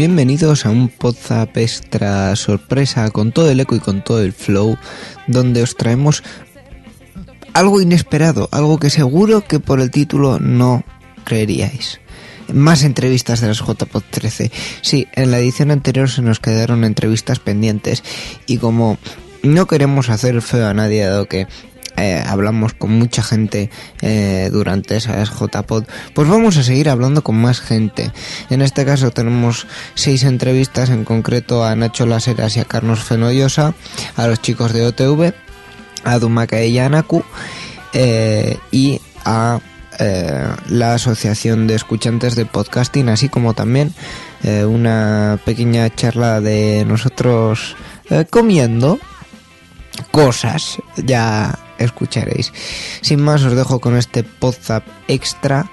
Bienvenidos a un Podzap extra sorpresa con todo el eco y con todo el flow, donde os traemos algo inesperado, algo que seguro que por el título no creeríais. Más entrevistas de las JPod 13. Sí, en la edición anterior se nos quedaron entrevistas pendientes y como no queremos hacer feo a nadie dado que eh, hablamos con mucha gente eh, durante esas JPod, pues vamos a seguir hablando con más gente. En este caso tenemos seis entrevistas, en concreto a Nacho Laseras y a Carlos Fenollosa, a los chicos de OTV, a Dumaka y Anaku, eh, y a eh, la Asociación de Escuchantes de Podcasting, así como también eh, una pequeña charla de nosotros comiendo cosas, ya escucharéis. Sin más, os dejo con este Podzap extra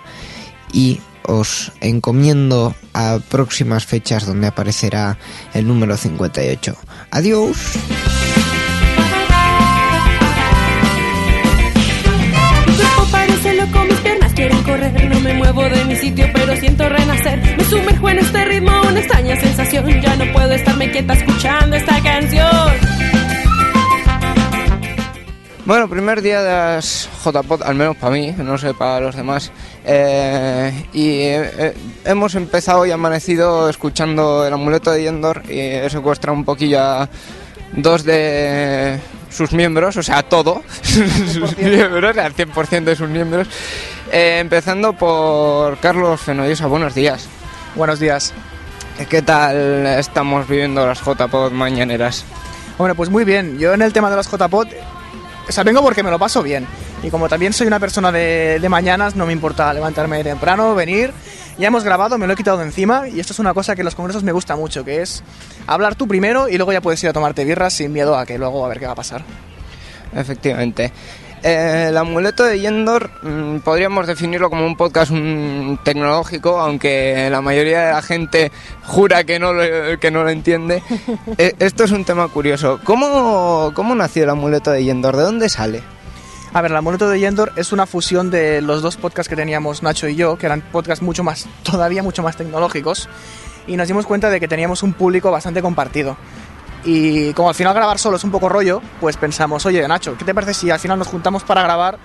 y os encomiendo a próximas fechas donde aparecerá el número 58. Adiós. Loco, mis piernas quieren correr. No me muevo de mi sitio, pero siento renacer. Me sumerjo en este ritmo, una extraña sensación. Ya no puedo estarme quieta escuchando esta canción. Bueno, primer día de las JPod, al menos para mí, no sé para los demás. Eh, y eh, eh, hemos empezado y amanecido escuchando el amuleto de Yendor y he secuestrado un poquillo a dos de sus miembros, o sea, todo, sus miembros, al 100% de sus miembros. Eh, empezando por Carlos Fenollosa, buenos días. Buenos días. ¿Qué tal estamos viviendo las JPod mañaneras? Bueno, pues muy bien. Yo en el tema de las JPod, o sea, vengo porque me lo paso bien. Y como también soy una persona de, de mañanas, no me importa levantarme temprano, venir. Ya hemos grabado, me lo he quitado de encima y esto es una cosa que en los congresos me gusta mucho, que es hablar tú primero y luego ya puedes ir a tomarte birras sin miedo a que luego a ver qué va a pasar. Efectivamente. Eh, el amuleto de Yendor mm, podríamos definirlo como un podcast mm, tecnológico, aunque la mayoría de la gente jura que no lo, que no lo entiende. Eh, esto es un tema curioso. ¿Cómo, ¿Cómo nació el amuleto de Yendor? ¿De dónde sale? A ver, el amuleto de Yendor es una fusión de los dos podcasts que teníamos Nacho y yo, que eran podcasts mucho más, todavía mucho más tecnológicos, y nos dimos cuenta de que teníamos un público bastante compartido. Y como al final grabar solo es un poco rollo, pues pensamos, oye Nacho, ¿qué te parece si al final nos juntamos para grabar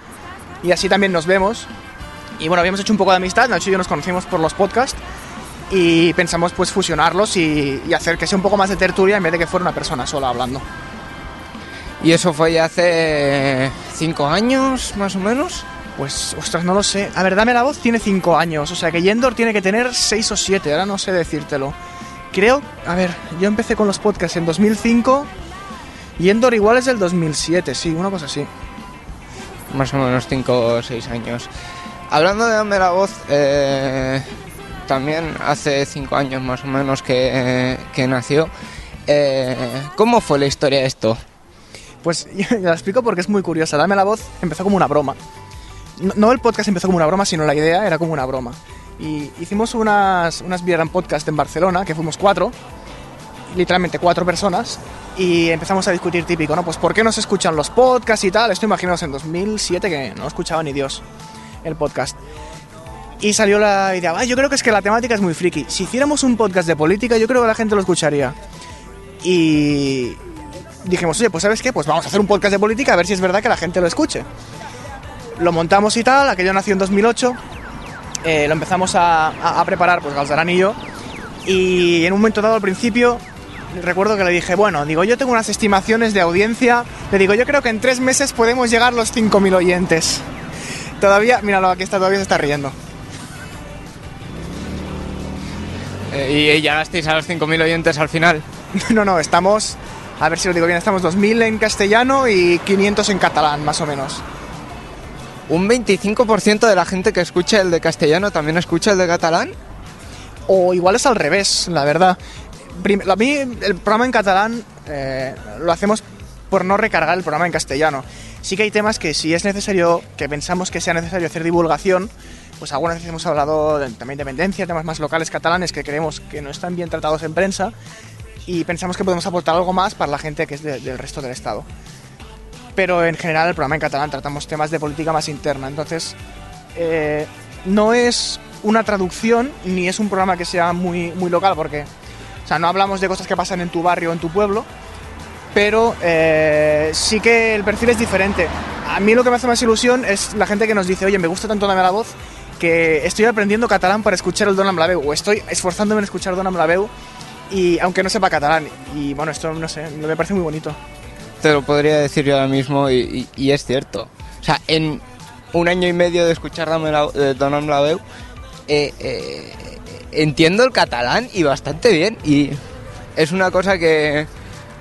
y así también nos vemos? Y bueno, habíamos hecho un poco de amistad, Nacho y yo nos conocimos por los podcasts y pensamos pues fusionarlos y, y hacer que sea un poco más de tertulia en vez de que fuera una persona sola hablando. Y eso fue ya hace cinco años, más o menos. Pues, ostras, no lo sé. A ver, Dame la Voz tiene 5 años, o sea que Yendor tiene que tener 6 o 7, ahora no sé decírtelo. Creo, a ver, yo empecé con los podcasts en 2005, Yendor igual es del 2007, sí, una cosa así. Más o menos cinco o seis años. Hablando de Dame la Voz, eh, también hace cinco años más o menos que, que nació. Eh, ¿Cómo fue la historia de esto? Pues yo la explico porque es muy curiosa. Dame la Voz empezó como una broma. No, el podcast empezó como una broma, sino la idea era como una broma. Y hicimos unas, unas Beer Podcast en Barcelona, que fuimos cuatro, literalmente cuatro personas, y empezamos a discutir típico, ¿no? Pues ¿por qué no se escuchan los podcasts y tal? Esto imaginaos en 2007 que no escuchaba ni Dios el podcast. Y salió la idea, "Ah, yo creo que es que la temática es muy friki. Si hiciéramos un podcast de política, yo creo que la gente lo escucharía. Y dijimos, oye, pues ¿sabes qué? Pues vamos a hacer un podcast de política a ver si es verdad que la gente lo escuche. Lo montamos y tal, aquello nació en 2008, eh, lo empezamos a, a- a preparar, pues Galzarán y yo, y en un momento dado al principio recuerdo que le dije, bueno, digo, yo tengo unas estimaciones de audiencia, le digo, yo creo que en tres meses podemos llegar los 5.000 oyentes. Todavía, míralo, aquí está, todavía se está riendo. Eh, y llegasteis a los 5.000 oyentes al final. No, no, estamos, a ver si lo digo bien, estamos 2.000 en castellano y 500 en catalán, más o menos. ¿Un 25% de la gente que escucha el de castellano también escucha el de catalán? O igual es al revés, la verdad. A mí el programa en catalán eh, lo hacemos por no recargar el programa en castellano. Sí que hay temas que si es necesario, que pensamos que sea necesario hacer divulgación, pues algunas veces hemos hablado de, también de independencia, temas más locales catalanes que creemos que no están bien tratados en prensa y pensamos que podemos aportar algo más para la gente que es de- del resto del Estado. Pero en general el programa en catalán tratamos temas de política más interna, entonces eh, no es una traducción ni es un programa que sea muy, muy local porque o sea, no hablamos de cosas que pasan en tu barrio o en tu pueblo, pero eh, sí que el perfil es diferente. A mí lo que me hace más ilusión es la gente que nos dice, oye, me gusta tanto Dame la Voz que estoy aprendiendo catalán para escuchar el Donam Blaveu o estoy esforzándome en escuchar Donam Blaveu y aunque no sepa catalán. Y bueno, esto no sé, me parece muy bonito. Te lo podría decir yo ahora mismo y, es cierto. O sea, en un año y medio de escuchar Dame la, de Donam la Veu, eh, eh, entiendo el catalán y bastante bien. Y es una cosa que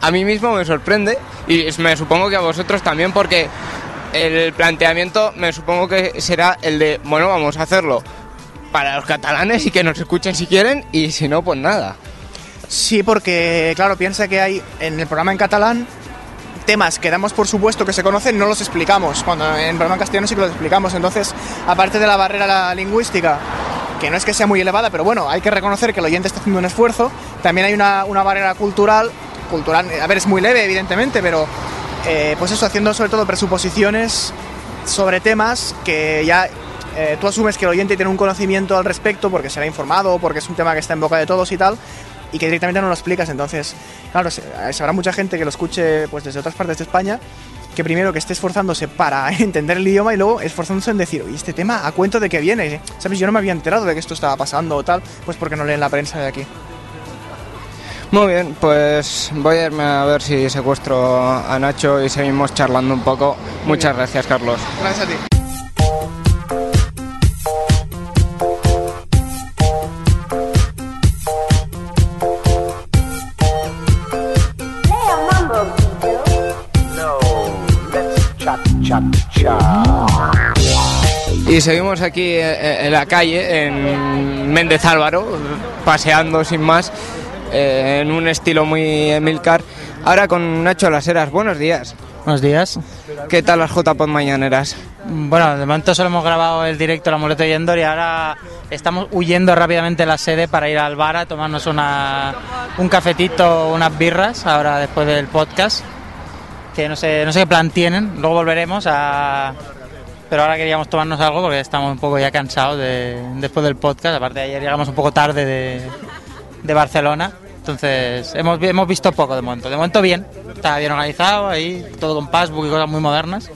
a mí mismo me sorprende y me supongo que a vosotros también porque el planteamiento me supongo que será el de, bueno, vamos a hacerlo para los catalanes y que nos escuchen si quieren y si no, pues nada. Sí, porque claro, piensa que hay en el programa en catalán temas que damos por supuesto que se conocen, no los explicamos. Cuando en programa en castellano sí que los explicamos. Entonces, aparte de la barrera lingüística, que no es que sea muy elevada, pero bueno, hay que reconocer que el oyente está haciendo un esfuerzo. También hay una, una barrera cultural, cultural, a ver, es muy leve, evidentemente, pero eh, pues eso, haciendo sobre todo presuposiciones sobre temas que ya eh, tú asumes que el oyente tiene un conocimiento al respecto porque será informado, porque es un tema que está en boca de todos y tal, y que directamente no lo explicas. Entonces, claro, habrá mucha gente que lo escuche pues desde otras partes de España que primero que esté esforzándose para entender el idioma y luego esforzándose en decir, oye, este tema a cuento de qué viene, ¿sabes? Yo no me había enterado de que esto estaba pasando o tal, pues porque no leen la prensa de aquí. Muy bien, pues voy a irme a ver si secuestro a Nacho y seguimos charlando un poco. Muchas gracias, Carlos. Gracias a ti. Y seguimos aquí eh, en la calle, en Méndez Álvaro, paseando sin más, eh, en un estilo muy Emilcar. Ahora con Nacho Las Heras, buenos días. Buenos días. ¿Qué tal las JPod mañaneras? Bueno, de momento solo hemos grabado el directo El Amuleto de Yendor y ahora estamos huyendo rápidamente de la sede para ir al bar a tomarnos una, un cafetito, unas birras, ahora después del podcast. Que no sé, no sé qué plan tienen, luego volveremos a... Pero ahora queríamos tomarnos algo porque estamos un poco ya cansados de, después del podcast. Aparte ayer llegamos un poco tarde de, de Barcelona. Entonces hemos, hemos visto poco de momento. De momento bien, está bien organizado, ahí todo con passbook y cosas muy modernas.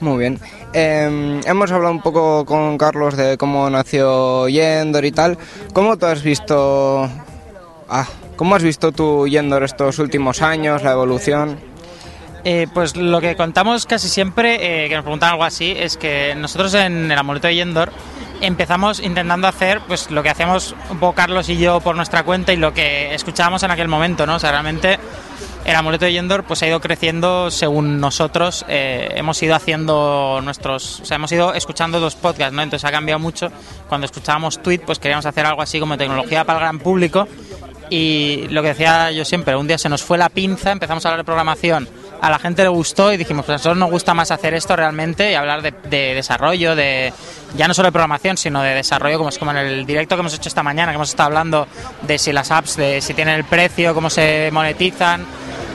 Muy bien. Eh, hemos hablado un poco con Carlos de cómo nació Yendor y tal. ¿Cómo tú has visto... Ah, ¿Cómo has visto tú Yendor estos últimos años, la evolución? Eh, pues lo que contamos casi siempre, eh, que nos preguntan algo así, es que nosotros en el amuleto de Yendor empezamos intentando hacer pues lo que hacemos un poco Carlos y yo por nuestra cuenta y lo que escuchábamos en aquel momento, ¿no? O sea, realmente el amuleto de Yendor pues ha ido creciendo según nosotros eh, hemos ido haciendo nuestros, o sea, hemos ido escuchando dos podcasts, ¿no? Entonces ha cambiado mucho. Cuando escuchábamos Tweet, pues queríamos hacer algo así como tecnología para el gran público y lo que decía yo siempre, un día se nos fue la pinza, empezamos a hablar de programación, a la gente le gustó y dijimos, pues a nosotros nos gusta más hacer esto realmente y hablar de, de desarrollo, de ya no solo de programación, sino de desarrollo, como es como en el directo que hemos hecho esta mañana, que hemos estado hablando de si las apps, de si tienen el precio, cómo se monetizan,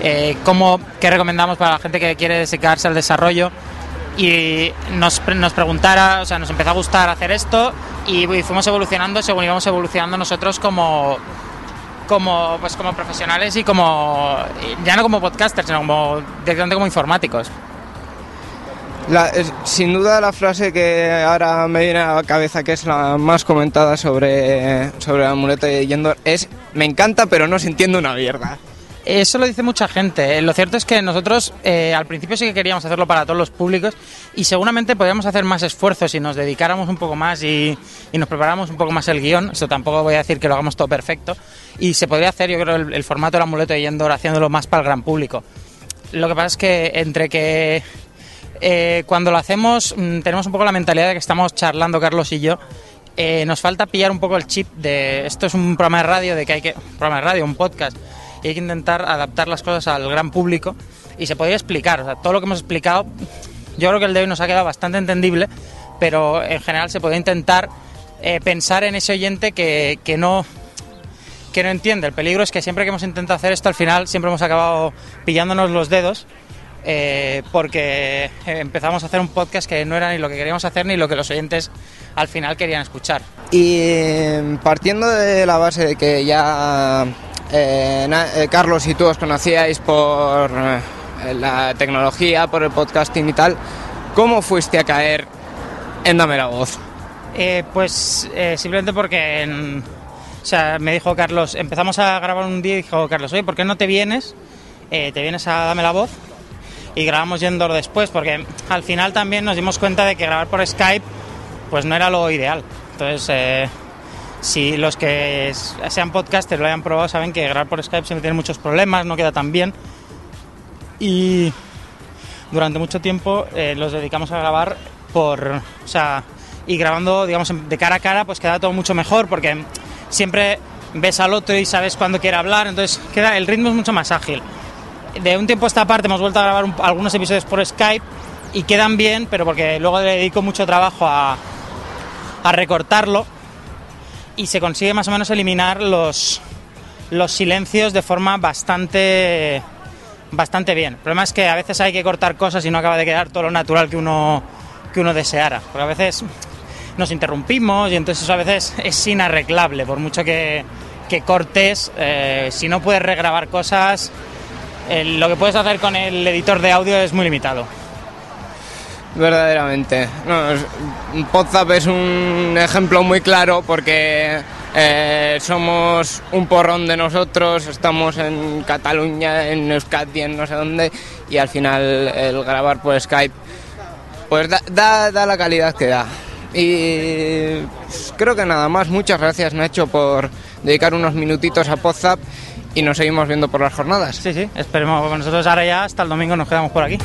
eh, cómo, qué recomendamos para la gente que quiere dedicarse al desarrollo y nos, nos preguntara, o sea, nos empezó a gustar hacer esto y, y fuimos evolucionando según íbamos evolucionando nosotros como como pues como profesionales y como ya no como podcasters sino como directamente como informáticos La- sin duda la frase que ahora me viene a la cabeza, que es la más comentada sobre, sobre el amuleto de Yendor, es me encanta pero no se entiende una mierda. Eso lo dice mucha gente. Eh, Lo cierto es que nosotros eh, al principio sí que queríamos hacerlo para todos los públicos y seguramente podríamos hacer más esfuerzos si nos dedicáramos un poco más y, nos preparáramos un poco más el guion. Esto tampoco voy a decir que lo hagamos todo perfecto. Y se podría hacer, yo creo, el, el formato del amuleto de Yendor haciéndolo más para el gran público. Lo que pasa es que entre que eh, cuando lo hacemos mm, tenemos un poco la mentalidad de que estamos charlando Carlos y yo. nos falta pillar un poco el chip de esto es un programa de radio, de que hay que un programa de radio, un podcast y hay que intentar adaptar las cosas al gran público y se podría explicar, o sea, todo lo que hemos explicado, yo creo que el de hoy nos ha quedado bastante entendible, pero en general se puede intentar eh, pensar en ese oyente que, que no que no entiende. El peligro es que siempre que hemos intentado hacer esto, al final siempre hemos acabado pillándonos los dedos eh, porque eh, empezamos a hacer un podcast que no era ni lo que queríamos hacer ni lo que los oyentes al final querían escuchar. Y eh, partiendo de la base de que ya eh, eh, Carlos y tú os conocíais por eh, la tecnología, por el podcasting y tal, ¿cómo fuiste a caer en Dame la Voz? Pues simplemente porque o sea, me dijo Carlos, empezamos a grabar un día y dijo Carlos, oye, ¿por qué no te vienes? Te vienes a Dame la Voz y grabamos Yendor después, porque al final también nos dimos cuenta de que grabar por Skype pues no era lo ideal. Entonces, si los que sean podcasters lo hayan probado saben que grabar por Skype siempre tiene muchos problemas, no queda tan bien. Y durante mucho tiempo eh, los dedicamos a grabar por, o sea, y grabando, digamos, de cara a cara, pues queda todo mucho mejor porque siempre ves al otro y sabes cuándo quiere hablar, entonces queda, el ritmo es mucho más ágil. De un tiempo a esta parte hemos vuelto a grabar un- algunos episodios por Skype y quedan bien, pero porque luego le dedico mucho trabajo a, a recortarlo y se consigue más o menos eliminar los, los silencios de forma bastante bastante bien. El problema es que a veces hay que cortar cosas y no acaba de quedar todo lo natural que uno, que uno deseara. Porque a veces nos interrumpimos y entonces eso a veces es inarreglable. Por mucho que, que cortes, eh, si no puedes regrabar cosas, eh, lo que puedes hacer con el editor de audio es muy limitado. Verdaderamente. No, Podzap es un ejemplo muy claro porque eh, somos un porrón de nosotros, estamos en Cataluña, en Euskadi, en no sé dónde, y al final el grabar por Skype pues da, da, la calidad que da. Y pues, creo que nada más. Muchas gracias Nacho por dedicar unos minutitos a Podzap y nos seguimos viendo por las jornadas. Sí, sí, esperemos. Nosotros ahora ya hasta el domingo nos quedamos por aquí.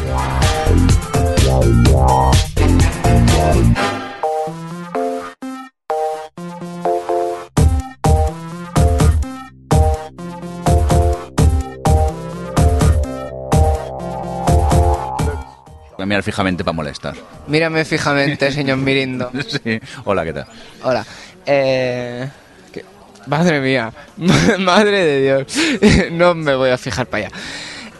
Fijamente para molestar. Mírame fijamente, señor Mirindo. Sí. Hola, ¿qué tal? Hola. Eh, ¿qué? Madre mía. Madre de Dios. no me voy a fijar para allá.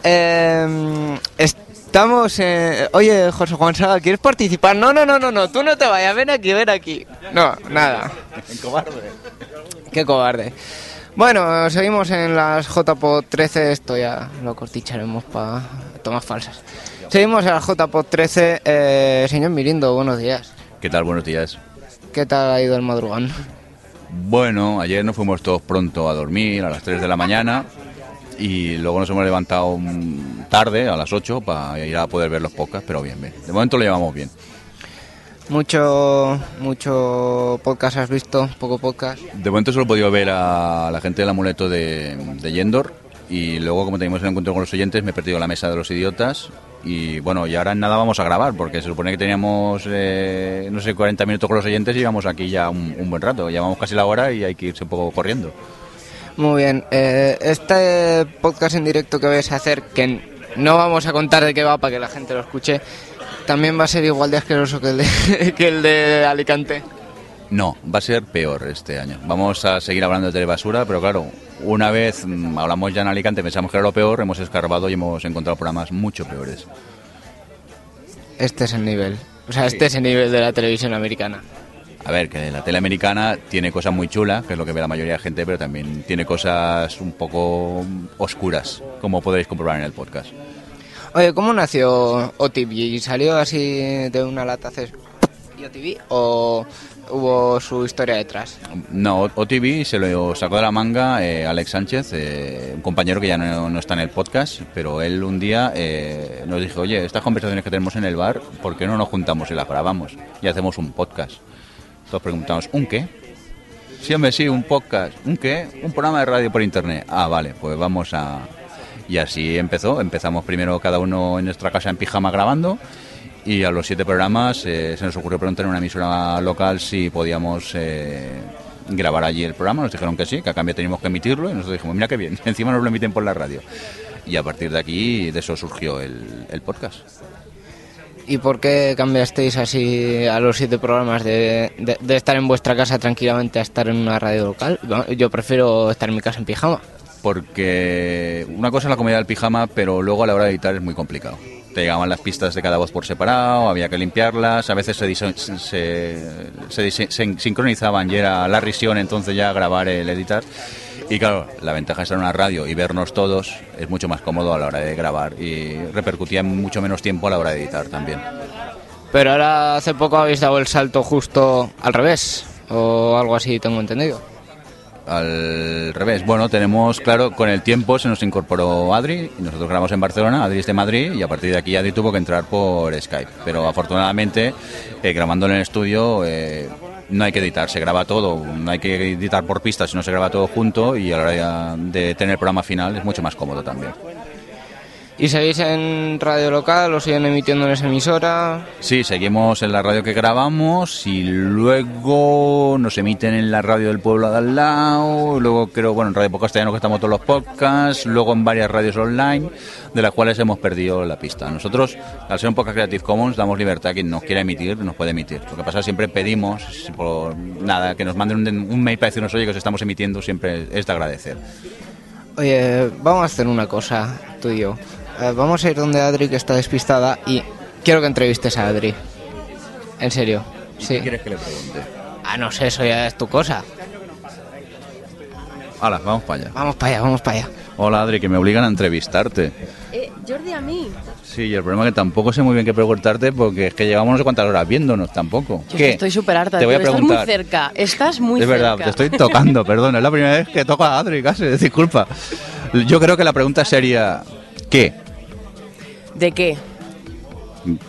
Eh, estamos... en- Oye, José Juan Saga, ¿quieres participar? No, no, no, no, no. Tú no te vayas. Ven aquí, ven aquí. No, nada. cobarde. Qué cobarde. Bueno, seguimos en las JPO 13. Esto ya lo corticharemos para tomas falsas. Seguimos en la JPO 13. Eh, señor Mirindo, buenos días. ¿Qué tal? Buenos días. ¿Qué tal ha ido el madrugón? Bueno, ayer nos fuimos todos pronto a dormir a las 3 de la mañana y luego nos hemos levantado tarde, a las 8, para ir a poder ver los podcasts, pero bien, bien. De momento lo llevamos bien. Mucho, mucho podcast has visto, poco podcast. De momento solo he podido ver a la gente del amuleto de, de Yendor y luego, como teníamos el encuentro con los oyentes, me he perdido la mesa de los idiotas y bueno, y ahora en nada vamos a grabar porque se supone que teníamos, eh, no sé, 40 minutos con los oyentes y llevamos aquí ya un, buen rato. Llevamos casi la hora y hay que irse un poco corriendo. Muy bien, eh, este podcast en directo que vais a hacer, que no vamos a contar de qué va para que la gente lo escuche, también va a ser igual de asqueroso que el de, que el de Alicante. No, va a ser peor este año. Vamos a seguir hablando de telebasura, pero claro, una vez mm, hablamos ya en Alicante, pensamos que era lo peor, hemos escarbado y hemos encontrado programas mucho peores. Este es el nivel. O sea, este es el nivel de la televisión americana. A ver, que la tele americana tiene cosas muy chulas, que es lo que ve la mayoría de gente, pero también tiene cosas un poco oscuras, como podréis comprobar en el podcast. Oye, ¿cómo nació OTV? ¿Salió así de una lata hace ¿Y OTV o hubo su historia detrás? No, OTV se lo sacó de la manga eh, Alex Sánchez, eh, un compañero que ya no, no está en el podcast, pero él un día eh, nos dijo, oye, estas conversaciones que tenemos en el bar, ¿por qué no nos juntamos y las grabamos y hacemos un podcast? Todos preguntamos, ¿un qué? Sí, hombre, sí, un podcast. ¿Un qué? Un programa de radio por internet. Ah, vale, pues vamos a... Y así empezó. Empezamos primero cada uno en nuestra casa en pijama grabando y a los siete programas eh, se nos ocurrió preguntar en una emisora local si podíamos eh, grabar allí el programa. Nos dijeron que sí, que a cambio teníamos que emitirlo y nosotros dijimos, mira qué bien, encima nos lo emiten por la radio. Y a partir de aquí, de eso surgió el, el podcast. ¿Y por qué cambiasteis así a los siete programas de, de- de estar en vuestra casa tranquilamente a estar en una radio local? Yo prefiero estar en mi casa en pijama. Porque una cosa es la comida del pijama, pero luego a la hora de editar es muy complicado. Te llegaban las pistas de cada voz por separado, había que limpiarlas, a veces se, se sincronizaban y era la risión entonces ya grabar el editar. Y claro, la ventaja de estar en una radio y vernos todos es mucho más cómodo a la hora de grabar y repercutía en mucho menos tiempo a la hora de editar también. Pero ahora hace poco habéis dado el salto justo al revés, o algo así tengo entendido. Al revés, bueno, tenemos, claro, con el tiempo se nos incorporó Adri y nosotros grabamos en Barcelona, Adri es de Madrid y a partir de aquí Adri tuvo que entrar por Skype. Pero afortunadamente, eh, grabando en el estudio, eh, no hay que editar, se graba todo, no hay que editar por pistas, sino se graba todo junto y a la hora de tener el programa final es mucho más cómodo también. ¿Y seguís en radio local o siguen emitiendo en esa emisora? Sí, seguimos en la radio que grabamos y luego nos emiten en la radio del pueblo de al lado, luego creo, bueno, en Radio Podcastellano que estamos todos los podcasts, luego en varias radios online, de las cuales hemos perdido la pista. Nosotros, al ser un podcast Creative Commons, damos libertad a quien nos quiera emitir, nos puede emitir. Lo que pasa es que siempre pedimos, por nada, que nos manden un, un mail para decirnos, oye, que os estamos emitiendo, siempre es de agradecer. Oye, vamos a hacer una cosa, tú y yo. Eh, vamos a ir donde Adri, que está despistada, y quiero que entrevistes a Adri. En serio. Sí. ¿Qué quieres que le pregunte? Ah, no sé, eso ya es tu cosa. Hala, vamos para allá. Vamos para allá, vamos para allá. Hola Adri, que me obligan a entrevistarte. Eh, Jordi, a mí. Sí, y el problema es que tampoco sé muy bien qué preguntarte porque es que llevamos no sé cuántas horas viéndonos tampoco. Yo ¿Qué? estoy súper harta. Te voy a preguntar. Estás muy cerca. Estás muy es cerca. verdad, te estoy tocando, perdón, es la primera vez que toco a Adri, casi, disculpa. Yo creo que la pregunta sería, ¿qué? ¿De qué?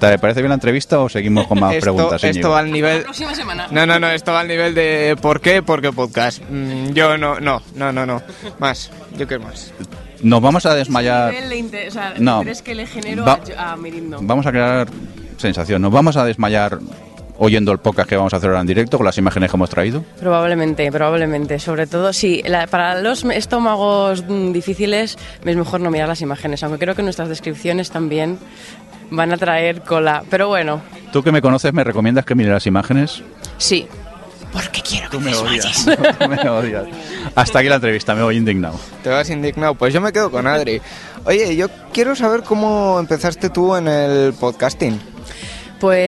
¿Te parece bien la entrevista o seguimos con más esto, preguntas? esto Íñigo? va al nivel... Próxima semana. No, no, no, esto va al nivel de ¿por qué? Porque podcast. Mm, yo no, no, no, no, no. Más, yo quiero más. Nos vamos a desmayar, Nivel de o sea, No. que le genero Va- a, a Mirindo. vamos a crear sensación, nos vamos a desmayar oyendo el podcast que vamos a hacer ahora en directo con las imágenes que hemos traído. Probablemente, probablemente. Sobre todo, sí, la- para los estómagos mm, difíciles es mejor no mirar las imágenes, aunque creo que nuestras descripciones también van a traer cola. Pero bueno, Tú que me conoces, ¿me recomiendas que mire las imágenes? sí. Porque quiero que Tú me odias. Tú me odias. Hasta aquí la entrevista, me voy indignado. Te vas indignado. Pues yo me quedo con Adri. Oye, yo quiero saber cómo empezaste tú en el podcasting. Pues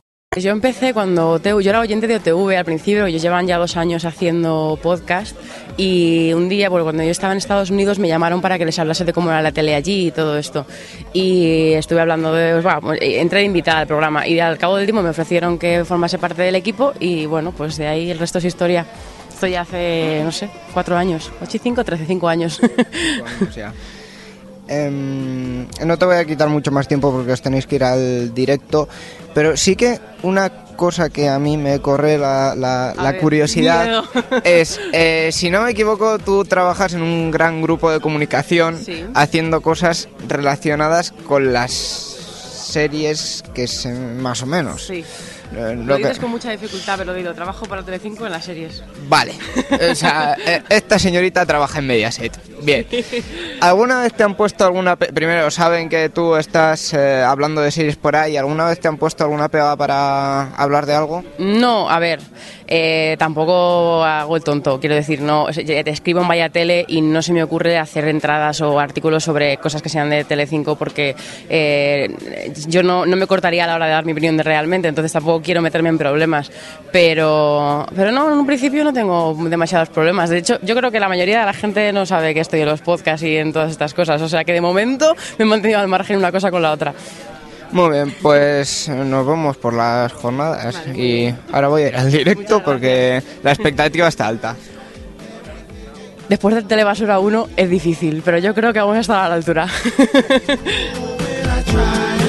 Yo empecé cuando yo era oyente de OTV al principio, ellos llevan ya dos años haciendo podcast y un día, bueno, cuando yo estaba en Estados Unidos me llamaron para que les hablase de cómo era la tele allí y todo esto. Y estuve hablando de, pues, bueno, entré de invitada al programa y al cabo del tiempo me ofrecieron que formase parte del equipo y bueno, pues de ahí el resto es historia. Esto ya hace, no sé, cuatro años, ocho y cinco, trece, cinco años. O sea, em, no te voy a quitar mucho más tiempo porque os tenéis que ir al directo, pero sí que una cosa que a mí me corre la, la- la ver, curiosidad miedo. es, eh, si no me equivoco, tú trabajas en un gran grupo de comunicación Sí. haciendo cosas relacionadas con las series que se más o menos. Sí. Eh, Lo lo que- dices con mucha dificultad, pero digo, trabajo para Telecinco en las series. Vale, o sea, eh, esta señorita trabaja en Mediaset. Bien. ¿Alguna vez te han puesto alguna... pe- Primero, saben que tú estás eh, hablando de series por ahí. ¿Alguna vez te han puesto alguna pega para hablar de algo? No, a ver, eh, tampoco hago el tonto, quiero decir, no, te escribo en Vaya Tele y no se me ocurre hacer entradas o artículos sobre cosas que sean de Telecinco porque eh, yo no, no me cortaría a la hora de dar mi opinión de realmente, entonces tampoco quiero meterme en problemas, pero, pero no, en un principio no tengo demasiados problemas, de hecho yo creo que la mayoría de la gente no sabe que estoy en los podcasts y en todas estas cosas, o sea que de momento me he mantenido al margen una cosa con la otra. Muy bien, pues nos vamos por las jornadas y ahora voy a ir al directo porque la expectativa está alta. Después del Telebasura 1 es difícil, pero yo creo que vamos a estar a la altura.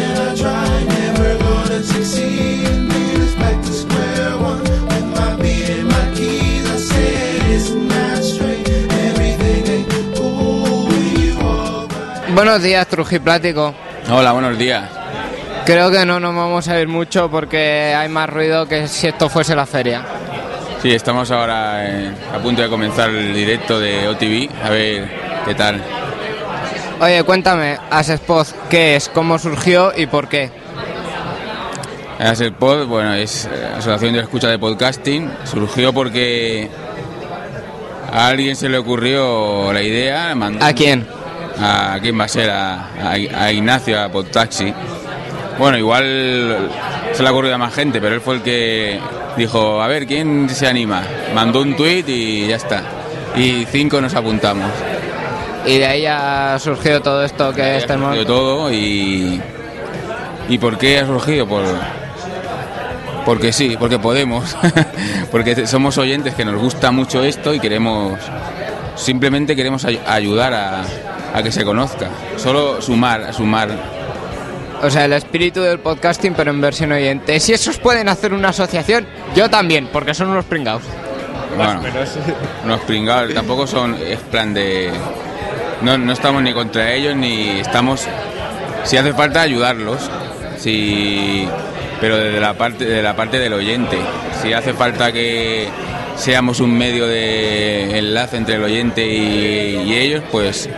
Buenos días, Trujiplático. Hola, buenos días. Creo que no nos vamos a ir mucho porque hay más ruido que si esto fuese la feria. Sí, estamos ahora eh, a punto de comenzar el directo de OTV. A ver qué tal. Oye, cuéntame, Asespod, ¿qué es? ¿Cómo surgió y por qué? Pod, bueno, es eh, Asociación de Escucha de Podcasting. Surgió porque a alguien se le ocurrió la idea. mandó- ¿A quién? ¿A quién va a ser? A, a- a Ignacio, a Podtaxi. Bueno, igual se le ha ocurrido a más gente, pero él fue el que dijo, a ver, ¿quién se anima? Mandó un tuit y ya está. Y cinco nos apuntamos. Y de ahí ha surgido todo esto que estamos... De todo y... ¿Y por qué ha surgido? Por, porque sí, porque podemos. porque somos oyentes que nos gusta mucho esto y queremos... Simplemente queremos ay- ayudar a, a que se conozca. Solo sumar, sumar. O sea, el espíritu del podcasting, pero en versión oyente. Si esos pueden hacer una asociación, yo también, porque son unos pringados. Bueno, unos pringados, tampoco son, es plan de... No, no estamos ni contra ellos ni estamos... Si hace falta ayudarlos, si, pero desde la parte de la parte del oyente. Si hace falta que seamos un medio de enlace entre el oyente y, y ellos, pues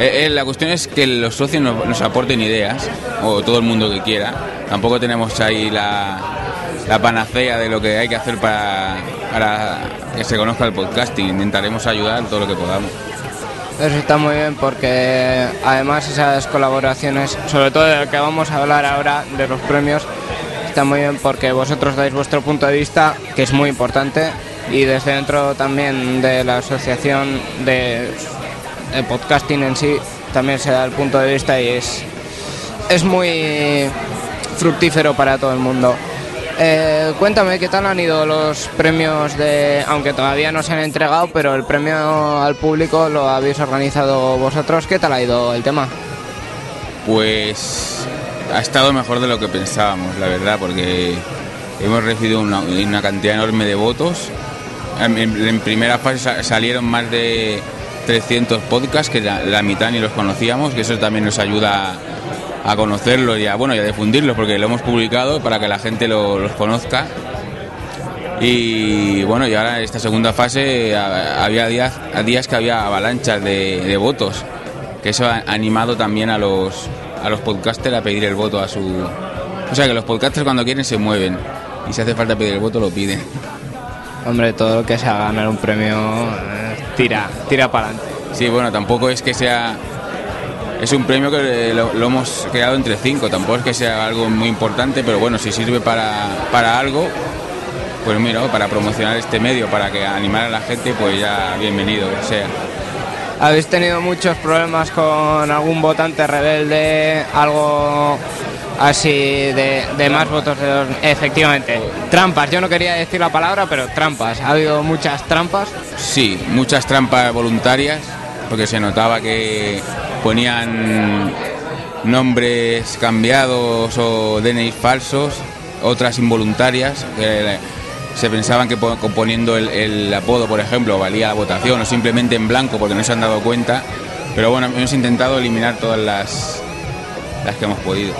eh, eh, la cuestión es que los socios nos, aporten ideas, o todo el mundo que quiera. Tampoco tenemos ahí la, panacea de lo que hay que hacer para, para que se conozca el podcasting. Intentaremos ayudar todo lo que podamos. Eso está muy bien porque además esas colaboraciones, sobre todo de lo que vamos a hablar ahora de los premios, está muy bien porque vosotros dais vuestro punto de vista, que es muy importante, y desde dentro también de la asociación de, de podcasting en sí también se da el punto de vista y es, es muy fructífero para todo el mundo. Eh, cuéntame, ¿qué tal han ido los premios de, aunque todavía no se han entregado, pero el premio al público lo habéis organizado vosotros? ¿Qué tal ha ido el tema? Pues ha estado mejor de lo que pensábamos, la verdad, porque hemos recibido una, una cantidad enorme de votos. En, en- en primera fase sa- salieron más de 300 podcasts, que la, mitad ni los conocíamos, que eso también nos ayuda a conocerlos y a, bueno, a difundirlos, porque lo hemos publicado para que la gente lo- los conozca. Y bueno, y ahora esta segunda fase a- había días, a días que había avalanchas de, votos, que eso ha animado también a los, a los podcasters a pedir el voto a su... O sea que los podcasters cuando quieren se mueven y si hace falta pedir el voto lo piden. Hombre, todo lo que sea ganar un premio tira, tira para adelante. Sí, bueno, tampoco es que sea... Es un premio que lo, lo hemos creado entre cinco, tampoco es que sea algo muy importante, pero bueno, si sirve para, para algo, pues mira, para promocionar este medio, para que animar a la gente, pues ya bienvenido que sea. ¿Habéis tenido muchos problemas con algún votante rebelde? Algo así de, más votos de los... Efectivamente, trampas. Yo no quería decir la palabra, pero trampas. ¿Ha habido muchas trampas? Sí, muchas trampas voluntarias, porque se notaba que ponían nombres cambiados o DNI falsos, otras involuntarias, que se pensaban que po- poniendo el, el apodo, por ejemplo, valía la votación, o simplemente en blanco porque no se han dado cuenta. Pero bueno, hemos intentado eliminar todas las, las que hemos podido.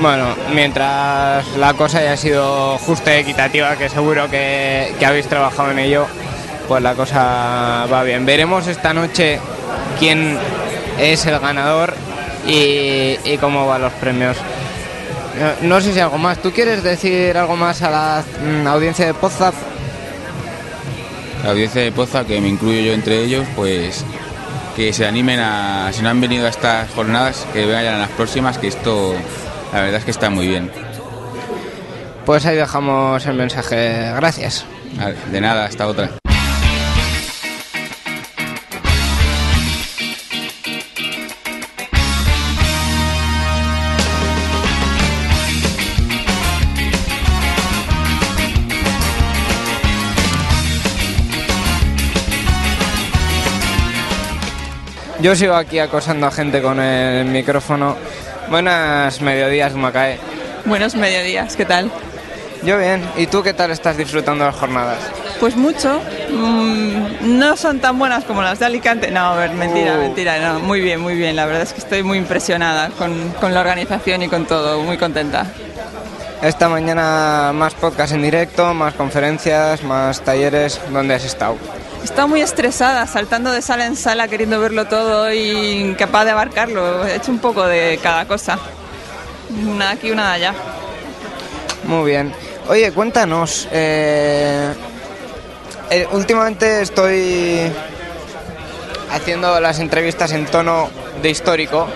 Bueno, mientras la cosa haya sido justa y equitativa, que seguro que, habéis trabajado en ello, pues la cosa va bien. Veremos esta noche quién es el ganador y, cómo van los premios. No, no sé si algo más. ¿Tú quieres decir algo más a la mm, audiencia de Podzap? La audiencia de Poza, que me incluyo yo entre ellos, pues que se animen a, si no han venido a estas jornadas, que vayan a las próximas, que esto, la verdad es que está muy bien. Pues ahí dejamos el mensaje. Gracias. Vale, De nada, hasta otra. Yo sigo aquí acosando a gente con el micrófono. Buenas mediodías, Macae. Buenos mediodías, ¿qué tal? Yo bien. ¿Y tú qué tal estás disfrutando las jornadas? Pues mucho. Mm, no son tan buenas como las de Alicante. No, a ver, mentira, Uh. mentira. No, muy bien, muy bien. La verdad es que estoy muy impresionada con, con la organización y con todo. Muy contenta. Esta mañana más podcast en directo, más conferencias, más talleres. ¿Dónde has estado? Estaba muy estresada, saltando de sala en sala, queriendo verlo todo y incapaz de abarcarlo. He hecho un poco de cada cosa. Una aquí, una allá. Muy bien. Oye, cuéntanos. eh, eh, últimamente estoy haciendo las entrevistas en tono de histórico.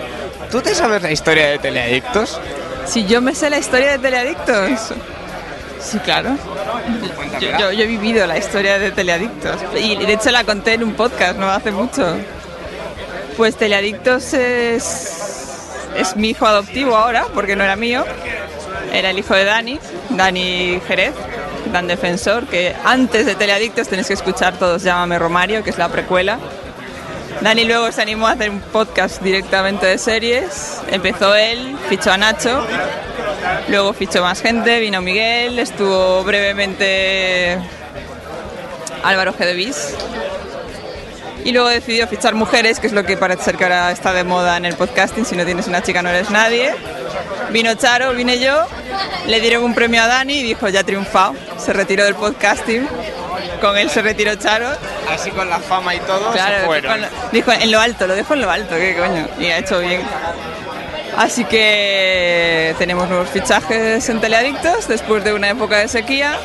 ¿Tú te sabes la historia de Teleadictos? Si yo me sé la historia de Teleadictos. Sí, claro. Yo, yo- yo he vivido la historia de Teleadictos y de hecho la conté en un podcast no hace mucho. Pues Teleadictos es, es mi hijo adoptivo ahora, porque no era mío. Era el hijo de Dani, Dani Jerez, Dan Defensor, que antes de Teleadictos tenéis que escuchar todos Llámame Romario, que es la precuela. Dani luego se animó a hacer un podcast directamente de series. Empezó él, fichó a Nacho, luego fichó más gente, vino Miguel, estuvo brevemente Álvaro Gedevis. Y luego decidió fichar mujeres, que es lo que parece ser que ahora está de moda en el podcasting. Si no tienes una chica no eres nadie. Vino Charo, vine yo, le dieron un premio a Dani y dijo, ya he triunfado. Se retiró del podcasting. Con él se retiró Charo. Así con la fama y todo Claro, se fueron. dijo, dijo, en lo alto, lo dejo en lo alto, qué coño. Y ha hecho bien. Así que tenemos nuevos fichajes en Teleadictos después de una época de sequía.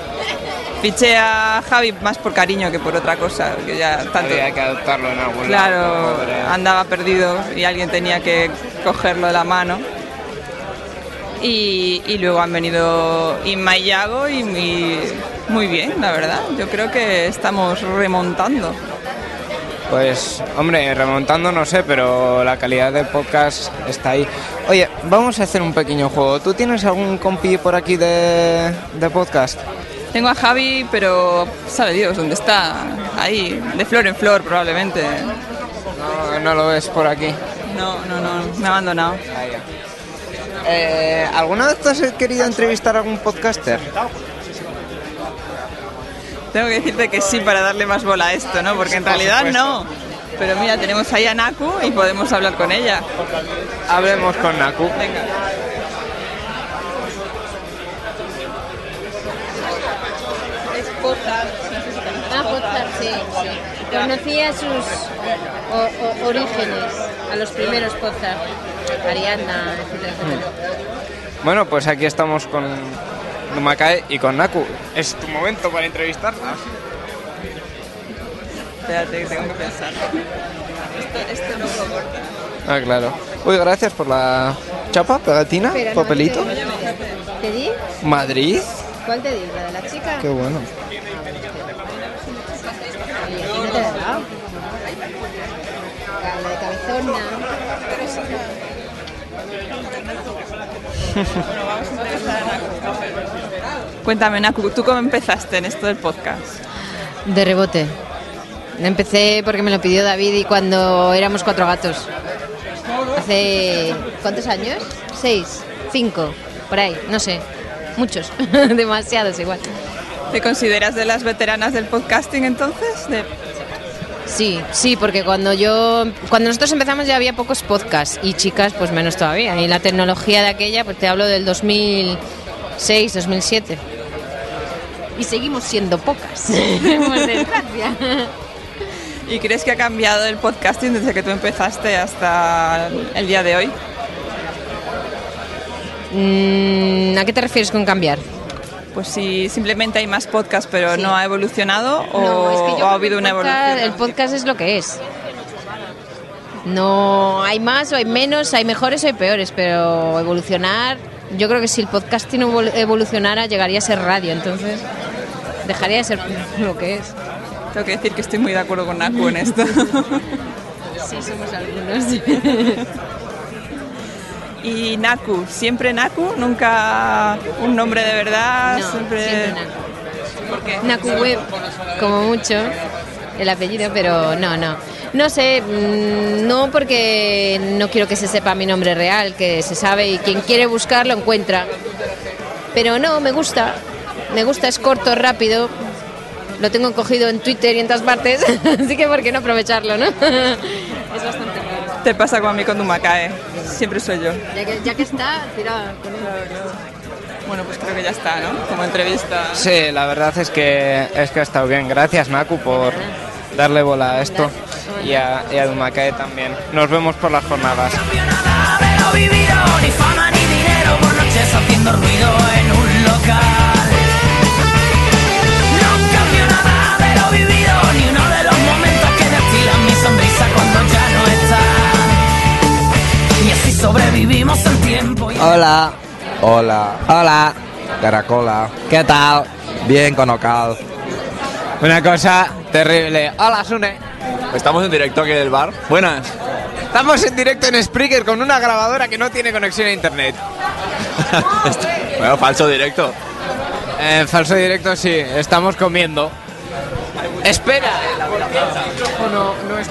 Fiché a Javi más por cariño que por otra cosa, que ya tanto. Había que adoptarlo en algún Claro, andaba perdido y alguien tenía que cogerlo de la mano. Y, y luego han venido Inma y Yago y muy, muy bien, la verdad. Yo creo que estamos remontando. Pues, hombre, remontando no sé, pero la calidad del podcast está ahí. Oye, vamos a hacer un pequeño juego. ¿Tú tienes algún compi por aquí de, de podcast? Tengo a Javi, pero sabe Dios dónde está. Ahí, de flor en flor probablemente. No, no lo ves por aquí. No, no, no, me ha abandonado. Eh, ¿Alguna vez tú has querido entrevistar a algún podcaster? Tengo que decirte que sí para darle más bola a esto, ¿no? Porque en realidad no. Pero mira, tenemos ahí a Naku y podemos hablar con ella. Hablemos con Naku. Venga. Es Ah, sí, sí. Conocía sus o- o- orígenes, a los primeros Potsdam, Ariadna, etcétera, etcétera. Bueno, pues aquí estamos con Numakae y con Naku. Es tu momento para entrevistarla. Espérate, que tengo que pensar. Esto, esto no lo corta. Ah, claro. Uy, gracias por la chapa, pegatina, Espera, no, papelito. ¿Te, ¿Te di? Madrid. ¿Cuál te di? ¿La de la chica? Qué bueno. Oye, aquí no te he dado. La de cabezona. Cuéntame, Naku, ¿tú cómo empezaste en esto del podcast? De rebote. Empecé porque me lo pidió David y cuando éramos cuatro gatos. Hace. ¿Cuántos años? Seis, cinco, por ahí, no sé. Muchos, demasiados igual. ¿Te consideras de las veteranas del podcasting entonces? De- Sí, sí, porque cuando yo, cuando nosotros empezamos ya había pocos podcasts y chicas pues menos todavía. Y la tecnología de aquella, pues te hablo del 2006, 2007. Y seguimos siendo pocas. Por desgracia. ¿Y crees que ha cambiado el podcasting desde que tú empezaste hasta el día de hoy? Mm, ¿A qué te refieres con cambiar? Pues si simplemente hay más podcasts pero Sí. no ha evolucionado o, No, es que o ha habido una podcast- evolución. El podcast es lo que es. No hay más o hay menos, hay mejores o hay peores, pero evolucionar, yo creo que si el podcasting evol- evolucionara llegaría a ser radio, entonces dejaría de ser lo que es. Tengo que decir que estoy muy de acuerdo con Naku en esto. Sí, somos algunos. y Naku, siempre Naku, nunca un nombre de verdad, No, siempre... siempre Naku Web, como mucho, el apellido, pero no, no. No sé, mm, no porque no quiero que se sepa mi nombre real, que se sabe y quien quiere buscar lo encuentra. Pero no, me gusta, me gusta, es corto, rápido. Lo tengo cogido en Twitter y en todas partes, así que ¿por qué no aprovecharlo, no? Te pasa con mí con Dumakae, siempre soy yo. Ya que, ya que está, tira con él. Bueno, pues creo que ya está, ¿no? Como entrevista. Sí, la verdad es que, es que ha estado bien. Gracias, Naku, por darle bola a esto. Y a, y a Dumakae también. Nos vemos por las jornadas. ni fama ni dinero por noches haciendo ruido en un local. Sobrevivimos el tiempo. y- Hola. Hola. Hola. Caracola. ¿Qué tal? Bien con Ocal. Una cosa terrible. Hola, Sune. Estamos en directo aquí del bar. Buenas. Estamos en directo en Spreaker con una grabadora que no tiene conexión a internet. bueno, falso directo. En falso directo sí, estamos comiendo. Espera. Oh, no, vez.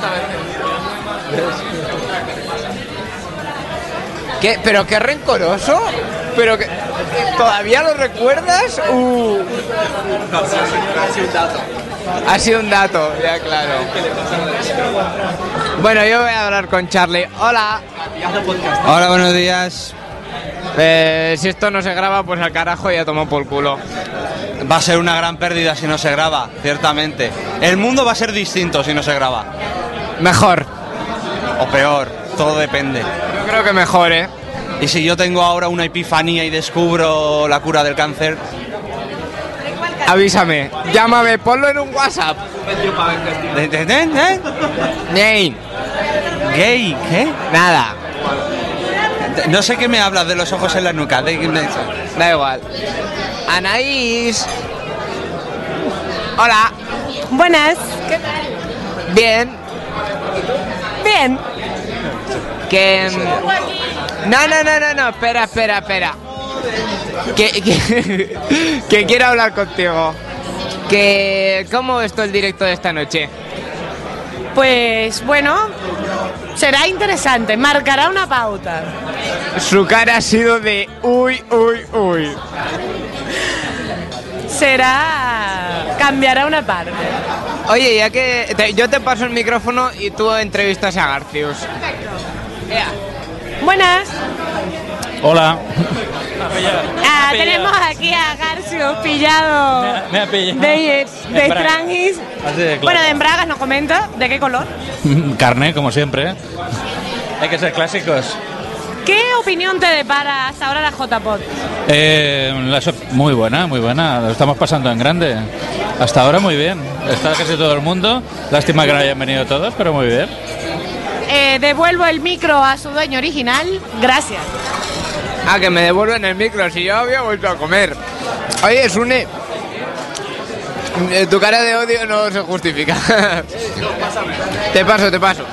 ¿Qué? ¿Pero qué rencoroso? ¿Pero que todavía lo recuerdas? Uh. Ha sido un dato, ya claro. Bueno, yo voy a hablar con Charlie. Hola. Hola, buenos días. Eh, si esto no se graba, pues al carajo ya tomó por culo. Va a ser una gran pérdida si no se graba, ciertamente. El mundo va a ser distinto si no se graba. Mejor. O peor, todo depende. Yo creo que mejor, ¿eh? Y si yo tengo ahora una epifanía y descubro la cura del cáncer, Avísame, llámame, ponlo en un WhatsApp. ¿De- de- de- de? Gay. ¿Gay? ¿Qué? Nada. No sé qué me hablas de los ojos en la nuca. de- de- Da igual. Anaís. Hola. Buenas. Bien. Bien. Que. No, no, no, no, no. Espera, espera, espera. Que, que, que quiero hablar contigo. Que. ¿Cómo es el directo de esta noche? Pues bueno, será interesante, marcará una pauta. Su cara ha sido de. Uy, uy, uy. Será. cambiará una parte. Oye, ya que. te- yo te paso el micrófono y tú entrevistas a Garcius. Buenas. Hola. Ah, tenemos aquí a Garcius pillado. Me ha pillado. De, de. Strangis. Claro. Bueno, de Embragas nos comenta. ¿De qué color? Carne, como siempre. Hay que ser clásicos. ¿Qué opinión te depara hasta ahora la JPod? Eh, la so- muy buena, muy buena. Lo estamos pasando en grande. Hasta ahora muy bien. Está casi todo el mundo. Lástima que no hayan venido todos, pero muy bien. Eh, devuelvo el micro a su dueño original. Gracias. Ah, que me devuelven el micro, si yo había vuelto a comer. Oye, Sune. eh, Tu cara de odio no se justifica. te paso, te paso.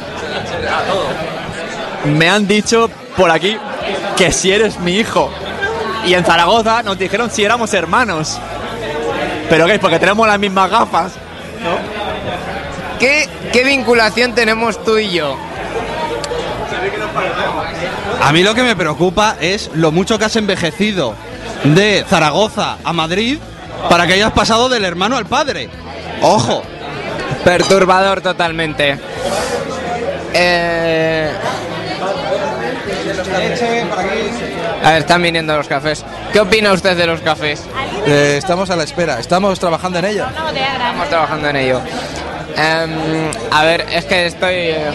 Me han dicho por aquí que si eres mi hijo. Y en Zaragoza nos dijeron si éramos hermanos. ¿Pero qué? Porque tenemos las mismas gafas. ¿Qué, ¿Qué vinculación tenemos tú y yo? A mí lo que me preocupa es lo mucho que has envejecido de Zaragoza a Madrid para que hayas pasado del hermano al padre. Ojo. Perturbador totalmente. Eh, A ver, están viniendo los cafés. ¿Qué opina usted de los cafés? Eh, estamos a la espera, estamos trabajando en ello. Estamos trabajando en ello. Em, a ver, es que estoy... eh,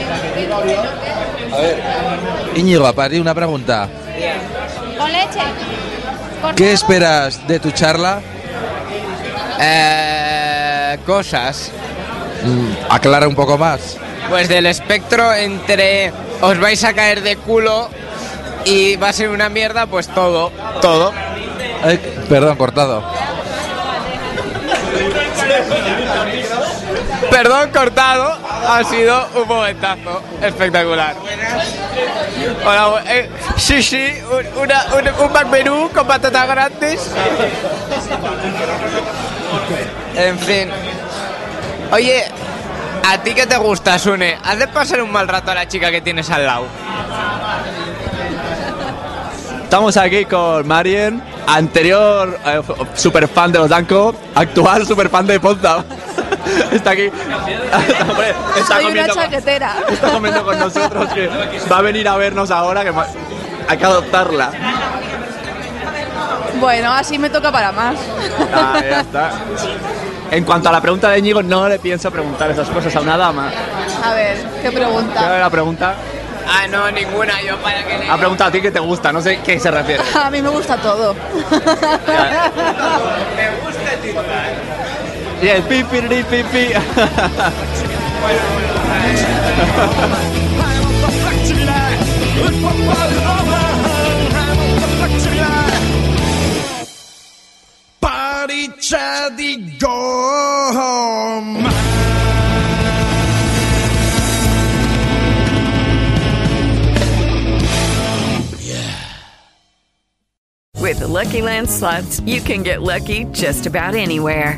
A ver, Íñigo, para ti una pregunta. Con leche. ¿Qué esperas de tu charla? eh, cosas. Mm, aclara un poco más. Pues del espectro entre os vais a caer de culo y va a ser una mierda, pues todo, todo. Ay, perdón, cortado. Perdón, cortado, ha sido un momentazo espectacular. Hola, eh, sí, sí, un, una, un, un con patatas grandes. En fin. Oye, ¿a ti qué te gusta, Sune? ¿Has de pasar un mal rato a la chica que tienes al lado? Estamos aquí con Marien, anterior eh, super fan de los Danco, actual super fan de Potsdam. Está aquí. Hombre, está Soy una comiendo, con, chaquetera. está comiendo con nosotros que va a venir a vernos ahora que hay que adoptarla. Bueno, así me toca para más. Ah, ya está. En cuanto a la pregunta de Íñigo, no le pienso preguntar esas cosas a una dama. A ver, ¿qué ¿Qué pregunta? era la pregunta? Ah, no, ninguna, yo para que le... Ha preguntado a ti qué te gusta, no sé qué se refiere. A mí me gusta todo. Y el pi, pi, ri, pi, pi. Pariccia di gom. With the Lucky Land slots, you can get lucky just about anywhere.